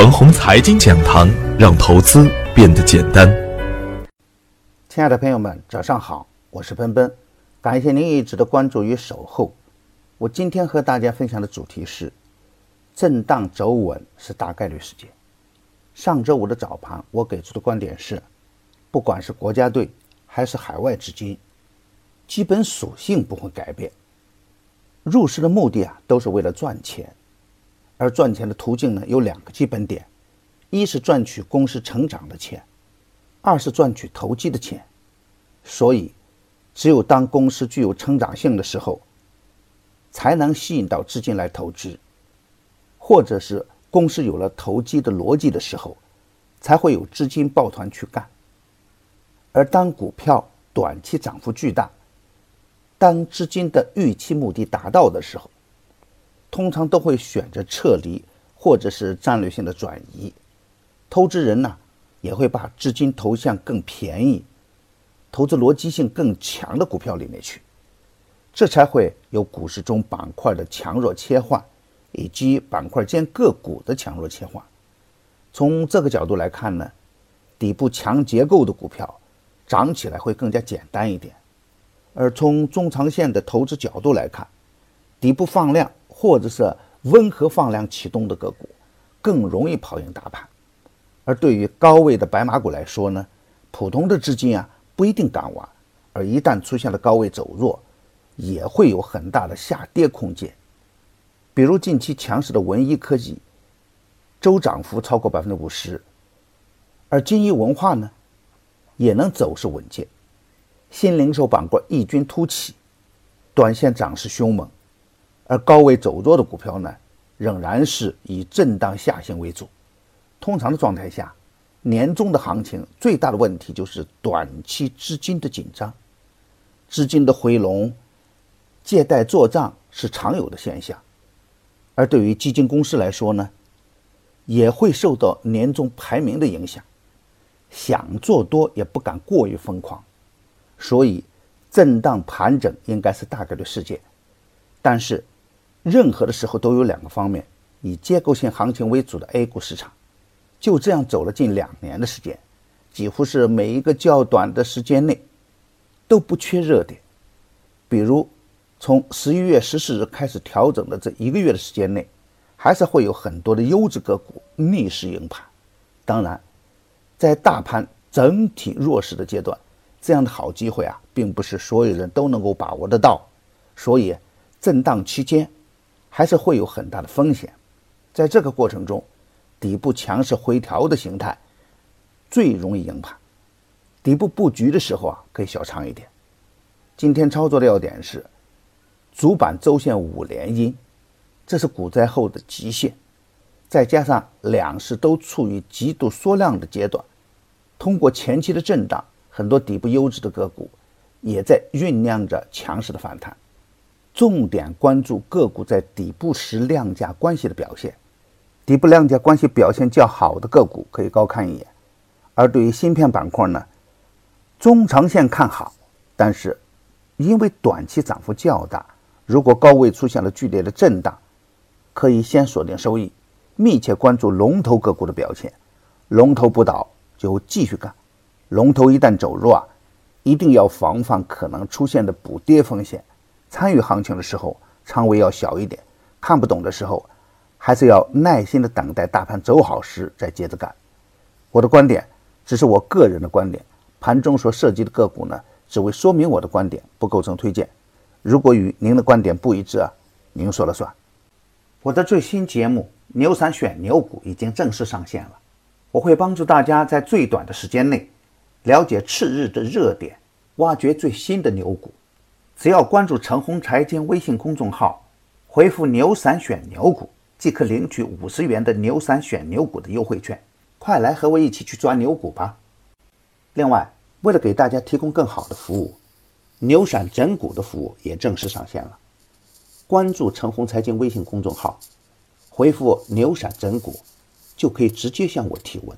程红财经讲堂，让投资变得简单。亲爱的朋友们，早上好，我是奔奔，感谢您一直的关注与守候。我今天和大家分享的主题是：震荡走稳是大概率事件。上周五的早盘，我给出的观点是，不管是国家队还是海外资金，基本属性不会改变。入市的目的啊，都是为了赚钱。而赚钱的途径呢，有两个基本点：一是赚取公司成长的钱，二是赚取投机的钱。所以，只有当公司具有成长性的时候，才能吸引到资金来投资；或者是公司有了投机的逻辑的时候，才会有资金抱团去干。而当股票短期涨幅巨大，当资金的预期目的达到的时候，通常都会选择撤离，或者是战略性的转移。投资人呢，也会把资金投向更便宜、投资逻辑性更强的股票里面去。这才会有股市中板块的强弱切换，以及板块间个股的强弱切换。从这个角度来看呢，底部强结构的股票涨起来会更加简单一点。而从中长线的投资角度来看，底部放量。或者是温和放量启动的个股，更容易跑赢大盘。而对于高位的白马股来说呢，普通的资金啊不一定敢玩，而一旦出现了高位走弱，也会有很大的下跌空间。比如近期强势的文一科技，周涨幅超过百分之五十，而金一文化呢，也能走势稳健。新零售板块异军突起，短线涨势凶猛。而高位走弱的股票呢，仍然是以震荡下行为主。通常的状态下，年终的行情最大的问题就是短期资金的紧张，资金的回笼、借贷做账是常有的现象。而对于基金公司来说呢，也会受到年终排名的影响，想做多也不敢过于疯狂。所以，震荡盘整应该是大概率事件，但是。任何的时候都有两个方面，以结构性行情为主的 A 股市场，就这样走了近两年的时间，几乎是每一个较短的时间内都不缺热点。比如从十一月十四日开始调整的这一个月的时间内，还是会有很多的优质个股逆势赢盘。当然，在大盘整体弱势的阶段，这样的好机会啊，并不是所有人都能够把握得到，所以震荡期间。还是会有很大的风险，在这个过程中，底部强势回调的形态最容易赢盘。底部布局的时候啊，可以小仓一点。今天操作的要点是主板周线五连阴，这是股灾后的极限，再加上两市都处于极度缩量的阶段，通过前期的震荡，很多底部优质的个股也在酝酿着强势的反弹。重点关注个股在底部时量价关系的表现，底部量价关系表现较好的个股可以高看一眼。而对于芯片板块呢，中长线看好，但是因为短期涨幅较大，如果高位出现了剧烈的震荡，可以先锁定收益，密切关注龙头个股的表现。龙头不倒就继续干，龙头一旦走弱啊，一定要防范可能出现的补跌风险。参与行情的时候，仓位要小一点；看不懂的时候，还是要耐心的等待大盘走好时再接着干。我的观点只是我个人的观点，盘中所涉及的个股呢，只为说明我的观点，不构成推荐。如果与您的观点不一致啊，您说了算。我的最新节目《牛散选牛股》已经正式上线了，我会帮助大家在最短的时间内了解次日的热点，挖掘最新的牛股。只要关注陈红财经微信公众号，回复“牛散选牛股”，即可领取五十元的“牛散选牛股”的优惠券。快来和我一起去抓牛股吧！另外，为了给大家提供更好的服务，牛散整股的服务也正式上线了。关注陈红财经微信公众号，回复“牛散整股”，就可以直接向我提问。